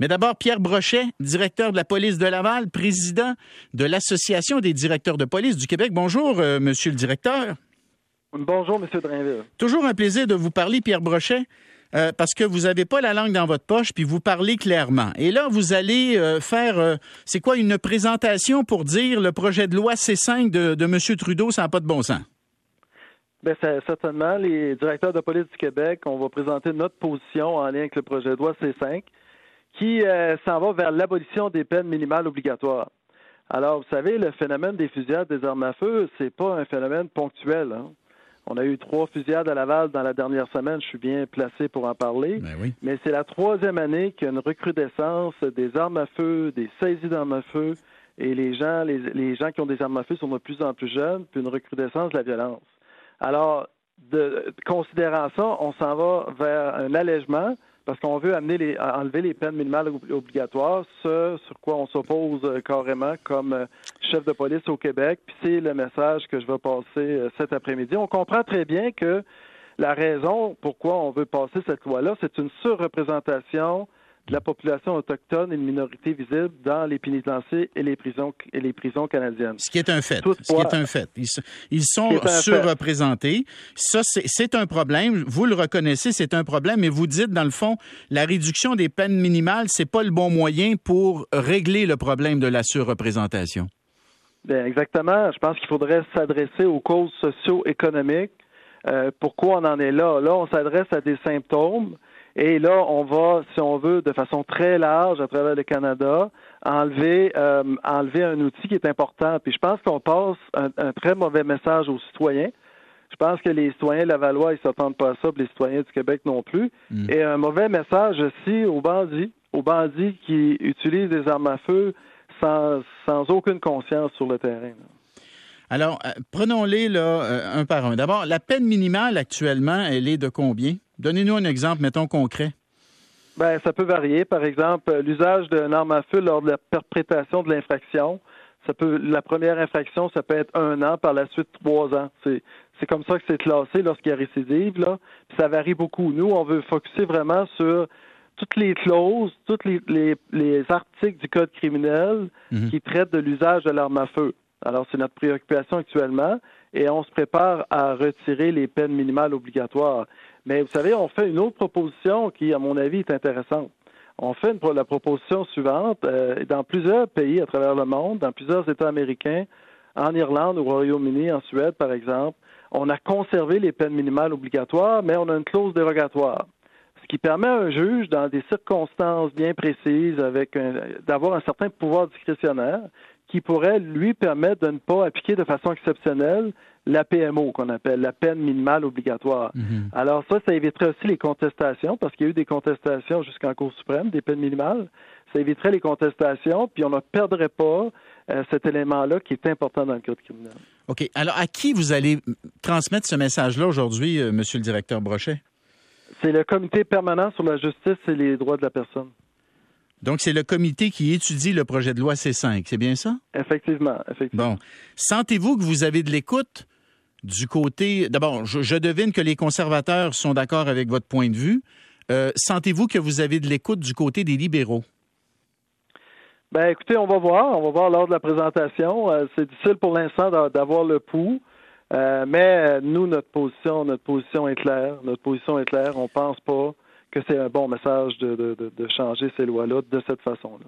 Mais d'abord, Pierre Brochet, directeur de la police de Laval, président de l'Association des directeurs de police du Québec. Bonjour, euh, monsieur le directeur. Bonjour, monsieur Drainville. Toujours un plaisir de vous parler, Pierre Brochet. Euh, parce que vous n'avez pas la langue dans votre poche, puis vous parlez clairement. Et là, vous allez euh, faire, c'est quoi, une présentation pour dire le projet de loi C5 de, de M. Trudeau, ça n'a pas de bon sens? Bien, certainement, les directeurs de police du Québec, on va présenter notre position en lien avec le projet de loi C5 qui euh, s'en va vers l'abolition des peines minimales obligatoires. Alors, vous savez, le phénomène des fusillades des armes à feu, c'est pas un phénomène ponctuel. Hein. On a eu trois fusillades à Laval dans la dernière semaine. Je suis bien placé pour en parler. Ben Mais c'est la troisième année qu'il y a une recrudescence des armes à feu, des saisies d'armes à feu, et les gens, les, les gens qui ont des armes à feu sont de plus en plus jeunes, puis une recrudescence de la violence. Alors, de, considérant ça, on s'en va vers un allègement parce qu'on veut amener les, enlever les peines minimales obligatoires, ce sur quoi on s'oppose euh, carrément comme euh, chef de police au Québec. Puis c'est le message que je vais passer euh, cet après-midi. On comprend très bien que la raison pourquoi on veut passer cette loi-là, c'est une surreprésentation de la population autochtone et de minorités visibles dans les pénitenciers et les prisons et les prisons canadiennes. Ce qui est un fait. ce qui est un fait. Ils, sont surreprésentés. Ça, c'est un problème. Vous le reconnaissez, c'est un problème. Mais vous dites, dans le fond, la réduction des peines minimales, c'est pas le bon moyen pour régler le problème de la surreprésentation. Bien, exactement. Je pense qu'il faudrait s'adresser aux causes socio-économiques. Euh, pourquoi on en est là? Là, on s'adresse à des symptômes et là, on va, si on veut, de façon très large à travers le Canada, enlever, euh, enlever un outil qui est important. Puis je pense qu'on passe un, très mauvais message aux citoyens. Je pense que les citoyens Lavallois, ils s'attendent pas à ça, puis les citoyens du Québec non plus. Mm. Et un mauvais message aussi aux bandits, aux bandits qui utilisent des armes à feu sans, sans aucune conscience sur le terrain. Alors, euh, prenons-les là euh, un par un. D'abord, la peine minimale actuellement, elle est de combien? Donnez-nous un exemple, mettons, concret. Ben, ça peut varier. Par exemple, l'usage d'un arme à feu lors de la perpétration de l'infraction. Ça peut, la première infraction, ça peut être un an, par la suite trois ans. C'est, c'est comme ça que c'est classé lorsqu'il y a récidive, là. ça varie beaucoup. Nous, on veut focuser vraiment sur toutes les clauses, tous les, les, articles du Code criminel mhm. qui traitent de l'usage de l'arme à feu. Alors, c'est notre préoccupation actuellement et on se prépare à retirer les peines minimales obligatoires. Mais vous savez, on fait une autre proposition qui, à mon avis, est intéressante. On fait la proposition suivante. Euh, dans plusieurs pays à travers le monde, dans plusieurs États américains, en Irlande, au Royaume-Uni, en Suède, par exemple, on a conservé les peines minimales obligatoires, mais on a une clause dérogatoire. Ce qui permet à un juge, dans des circonstances bien précises, avec d'avoir un certain pouvoir discrétionnaire, qui pourrait lui permettre de ne pas appliquer de façon exceptionnelle la PMO qu'on appelle la peine minimale obligatoire. Mhm. Alors ça, ça éviterait aussi les contestations parce qu'il y a eu des contestations jusqu'en Cour suprême des peines minimales. Ça éviterait les contestations, puis on ne perdrait pas euh, cet élément-là qui est important dans le code criminel. OK. Alors, à qui vous allez transmettre ce message-là aujourd'hui, euh, Monsieur le directeur Brochet? C'est le Comité permanent sur la justice et les droits de la personne. Donc, c'est le comité qui étudie le projet de loi C5, c'est bien ça? Effectivement, effectivement. Bon. Sentez-vous que vous avez de l'écoute du côté. D'abord, je, devine que les conservateurs sont d'accord avec votre point de vue. Euh, sentez-vous que vous avez de l'écoute du côté des libéraux? Ben, écoutez, on va voir. On va voir lors de la présentation. Euh, c'est difficile pour l'instant d'avoir le pouls. Euh, mais nous, notre position, notre position est claire. Notre position est claire. On pense pas que c'est un bon message de, changer ces lois-là de cette façon-là.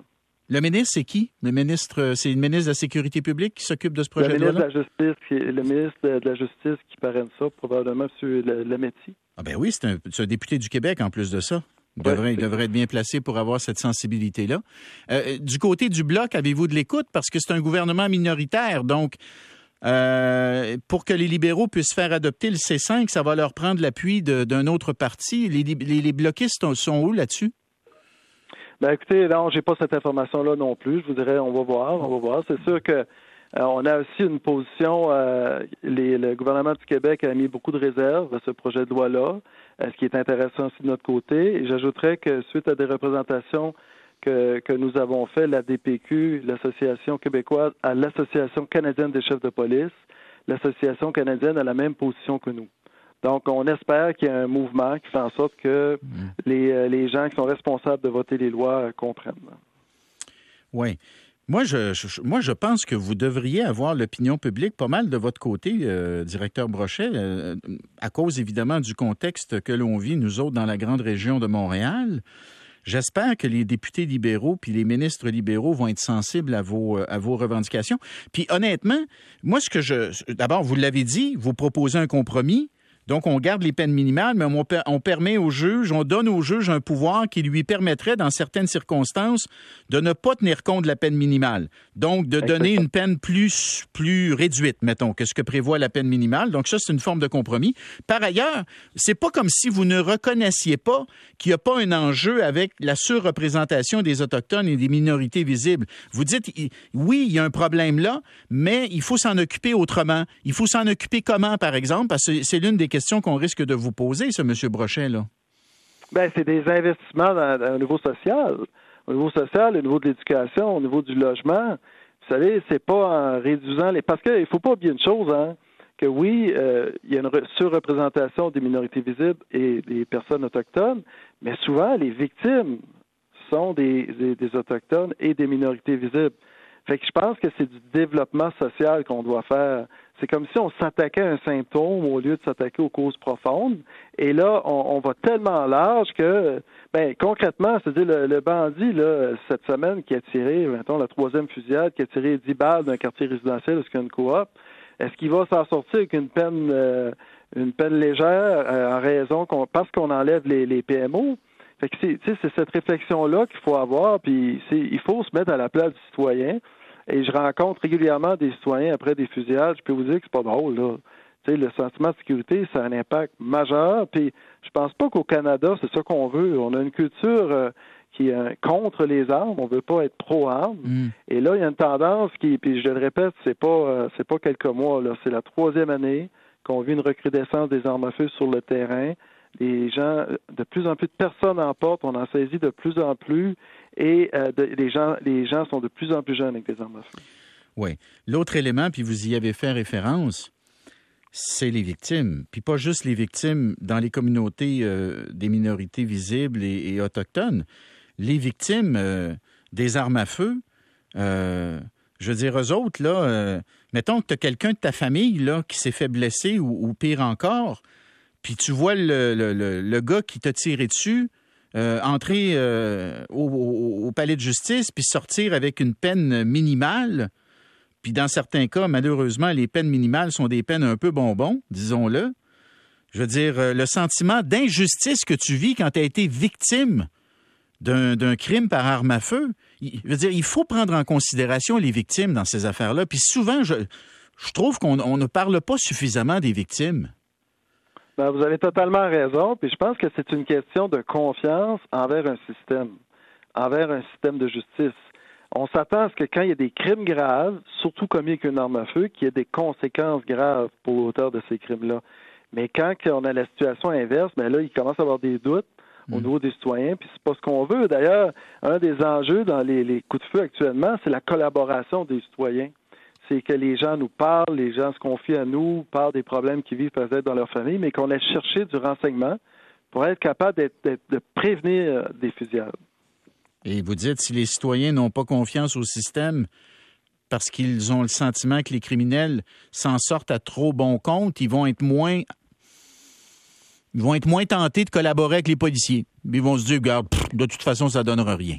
Le ministre, c'est qui? Le ministre, c'est le ministre de la Sécurité publique qui s'occupe de ce projet de loi Le ministre de la Justice, le ministre de la Justice qui parraine ça, probablement M. Lemetti. Ah ben oui, c'est un, député du Québec en plus de ça. Il devrait, il devrait être bien placé pour avoir cette sensibilité-là. Euh, du côté du Bloc, avez-vous de l'écoute? Parce que c'est un gouvernement minoritaire, donc euh, pour que les libéraux puissent faire adopter le C5, ça va leur prendre l'appui d'un autre parti. Les, les, bloquistes sont où là-dessus? Ben écoutez, non, j'ai pas cette information-là non plus. Je vous dirais, on va voir, on va voir. C'est sûr que euh, on a aussi une position. Euh, le gouvernement du Québec a mis beaucoup de réserves à ce projet de loi-là, ce qui est intéressant aussi de notre côté. Et j'ajouterais que suite à des représentations que, nous avons fait, la DPQ, l'Association québécoise, à l'Association canadienne des chefs de police. L'Association canadienne a la même position que nous. Donc, on espère qu'il y a un mouvement qui fait en sorte que mm. les, les gens qui sont responsables de voter les lois comprennent. Oui. Moi je, moi, je pense que vous devriez avoir l'opinion publique pas mal de votre côté, euh, directeur Brochet, euh, à cause évidemment du contexte que l'on vit, nous autres, dans la grande région de Montréal. J'espère que les députés libéraux puis les ministres libéraux vont être sensibles à vos, euh, à vos revendications. Puis honnêtement, moi, ce que je... D'abord, vous l'avez dit, vous proposez un compromis. Donc, on garde les peines minimales, mais on, permet au juge, on donne au juge un pouvoir qui lui permettrait, dans certaines circonstances, de ne pas tenir compte de la peine minimale. Donc, de donner une peine plus, plus réduite, mettons, que ce que prévoit la peine minimale. Donc, ça, c'est une forme de compromis. Par ailleurs, c'est pas comme si vous ne reconnaissiez pas qu'il n'y a pas un enjeu avec la surreprésentation des Autochtones et des minorités visibles. Vous dites, oui, il y a un problème là, mais il faut s'en occuper autrement. Il faut s'en occuper comment, par exemple, parce que c'est l'une des question qu'on risque de vous poser, ce M. Brochet, là? Ben, c'est des investissements au niveau social. Au niveau social, au niveau de l'éducation, au niveau du logement. Vous savez, c'est pas en réduisant les. Parce qu'il ne faut pas oublier une chose, hein, que oui, euh, il y a une surreprésentation des minorités visibles et des personnes autochtones, mais souvent, les victimes sont des, des Autochtones et des minorités visibles. Fait que je pense que c'est du développement social qu'on doit faire. C'est comme si on s'attaquait à un symptôme au lieu de s'attaquer aux causes profondes. Et là, on, va tellement large que, ben, concrètement, c'est-à-dire le, bandit, là, cette semaine, qui a tiré, mettons, la troisième fusillade, qui a tiré 10 balles d'un quartier résidentiel jusqu'à une coop, est-ce qu'il va s'en sortir avec une peine, euh, une peine légère euh, en raison qu'on, parce qu'on enlève les, les PMO? Fait que c'est, c'est cette réflexion-là qu'il faut avoir, puis il faut se mettre à la place du citoyen. Et je rencontre régulièrement des citoyens après des fusillades. Je peux vous dire que c'est pas drôle, là. Tu sais, le sentiment de sécurité, ça a un impact majeur. Puis je pense pas qu'au Canada, c'est ça qu'on veut. On a une culture euh, qui est contre les armes. On veut pas être pro-armes. Mm. Et là, il y a une tendance qui, puis je le répète, c'est pas euh, c'est pas quelques mois, là. C'est la troisième année qu'on vit une recrudescence des armes à feu sur le terrain. Les gens, de plus en plus de personnes en portent, on en saisit de plus en plus et euh, les, gens, sont de plus en plus jeunes avec des armes à feu. Oui. L'autre élément, puis vous y avez fait référence, c'est les victimes. Puis pas juste les victimes dans les communautés euh, des minorités visibles et, autochtones. Les victimes euh, des armes à feu, je veux dire, eux autres, là, mettons que tu as quelqu'un de ta famille là, qui s'est fait blesser ou, pire encore, puis tu vois le, le gars qui t'a tiré dessus, euh, entrer euh, au, palais de justice puis sortir avec une peine minimale. Puis dans certains cas, malheureusement, les peines minimales sont des peines un peu bonbons, disons-le. Je veux dire, euh, le sentiment d'injustice que tu vis quand tu as été victime d'un crime par arme à feu, je veux dire, il faut prendre en considération les victimes dans ces affaires-là. Puis souvent, je trouve qu'on ne parle pas suffisamment des victimes. Ben, vous avez totalement raison. Puis je pense que c'est une question de confiance envers un système, envers un système de justice. On s'attend à ce que quand il y a des crimes graves, surtout commis avec une arme à feu, qu'il y ait des conséquences graves pour l'auteur de ces crimes-là. Mais quand on a la situation inverse, ben là, il commence à avoir des doutes au mm. niveau des citoyens, puis c'est pas ce qu'on veut. D'ailleurs, un des enjeux dans les coups de feu actuellement, c'est la collaboration des citoyens c'est que les gens nous parlent, les gens se confient à nous, parlent des problèmes qu'ils vivent peut-être dans leur famille, mais qu'on a cherché du renseignement pour être capable de prévenir euh, des fusillades. Et vous dites, si les citoyens n'ont pas confiance au système parce qu'ils ont le sentiment que les criminels s'en sortent à trop bon compte, ils vont être moins ils vont être moins tentés de collaborer avec les policiers. Ils vont se dire, regarde, de toute façon, ça ne donnera rien.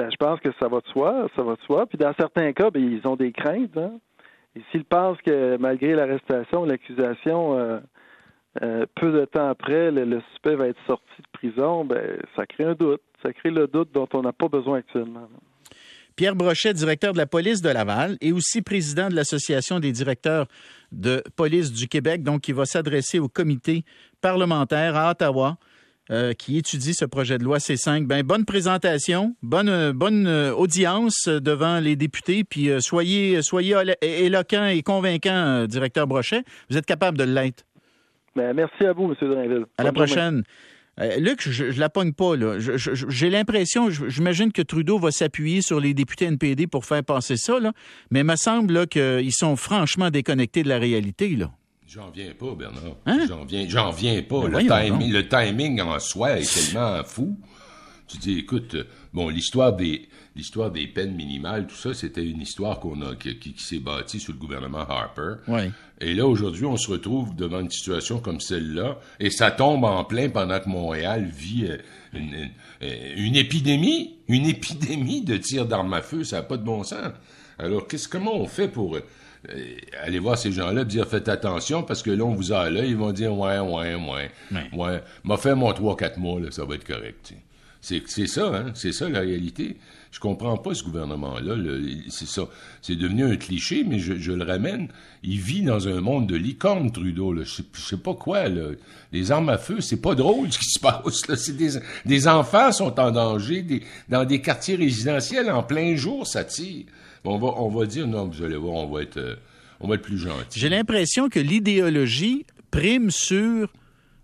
Ben, je pense que ça va de soi, ça va de soi. Puis dans certains cas, ben, ils ont des craintes. Hein. Et s'ils pensent que malgré l'arrestation, l'accusation, euh, euh, peu de temps après, le, suspect va être sorti de prison, ben, ça crée un doute. Ça crée le doute dont on n'a pas besoin actuellement. Pierre Brochet, directeur de la police de Laval et aussi président de l'Association des directeurs de police du Québec, donc qui va s'adresser au comité parlementaire à Ottawa euh, qui étudie ce projet de loi C5. Ben, bonne présentation, bonne, euh, bonne euh, audience devant les députés, puis soyez, soyez éloquent et convaincant, directeur Brochet. Vous êtes capable de l'être. Ben, merci à vous, M. Drainville. À la prochaine. Luc, je, ne la pogne pas, là. J'ai l'impression, j'imagine que Trudeau va s'appuyer sur les députés NPD pour faire passer ça, là. Mais il me semble qu'ils sont franchement déconnectés de la réalité, là. J'en viens pas, Bernard. Hein? J'en viens, j'en viens pas. Ben le, timing, en soi est tellement fou. Tu dis, écoute, bon, l'histoire des, l'histoire des peines minimales, tout ça, c'était une histoire qu'on a, qui, s'est bâtie sous le gouvernement Harper. Et là, aujourd'hui, on se retrouve devant une situation comme celle-là, et ça tombe en plein pendant que Montréal vit euh, une, euh, une épidémie, une épidémie de tirs d'armes à feu, ça n'a pas de bon sens. Alors, qu'est-ce, comment on fait pour euh, aller voir ces gens-là, dire faites attention parce que là, on vous a là, ils vont dire ouais, ouais, ouais. Ouais. M'a fait mon 3-4 mois, là, ça va être correct. C'est, c'est ça, hein? C'est ça la réalité. Je comprends pas ce gouvernement-là. C'est ça. C'est devenu un cliché, mais je, le ramène. Il vit dans un monde de licorne, Trudeau. Là. Je, sais, sais pas quoi. Là. Les armes à feu, c'est pas drôle ce qui se passe. Là. C'est des, des enfants sont en danger des, dans des quartiers résidentiels en plein jour, ça tire on va, on va dire, non, vous allez voir, on va être, euh, on va être plus gentil. J'ai l'impression que l'idéologie prime sur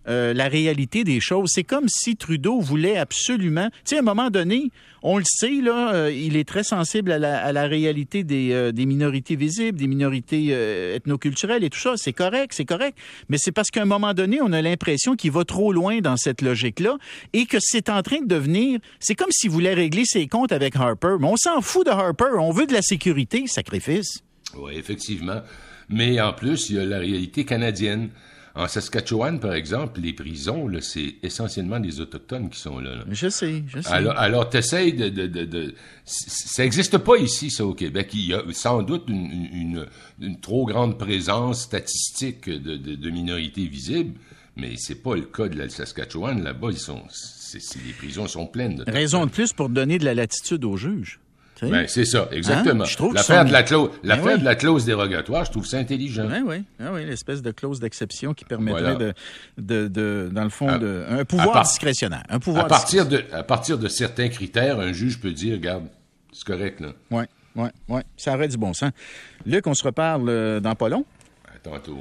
euh, la réalité des choses. C'est comme si Trudeau voulait absolument. Tu sais, à un moment donné, on le sait, là, euh, il est très sensible à la, réalité des, des, minorités visibles, des minorités ethnoculturelles et tout ça. C'est correct, c'est correct. Mais c'est parce qu'à un moment donné, on a l'impression qu'il va trop loin dans cette logique-là et que c'est en train de devenir. C'est comme s'il voulait régler ses comptes avec Harper. Mais on s'en fout de Harper. On veut de la sécurité, sacrifice. Oui, effectivement. Mais en plus, il y a la réalité canadienne. En Saskatchewan, par exemple, les prisons, c'est essentiellement des Autochtones qui sont là. Je sais, je sais. Alors, alors tu essaies de... de, de, ça n'existe pas ici, ça, au Québec. Il y a sans doute une, une, trop grande présence statistique de, de, minorités visibles, mais c'est pas le cas de la Saskatchewan. Là-bas, ils sont... les prisons sont pleines. Raison de plus pour donner de la latitude aux juges. Ben, c'est ça, exactement. Hein? L'affaire de la clause, ben de la clause dérogatoire, je trouve ça intelligent. Ben oui, ah oui, l'espèce de clause d'exception qui permettrait de, de, de, dans le fond, de, un pouvoir discrétionnaire, un pouvoir. À partir de, à partir de certains critères, un juge peut dire, regarde, c'est correct là. Oui, oui, oui, ça aurait du bon sens. Luc, on se reparle euh, dans pas long. À tantôt.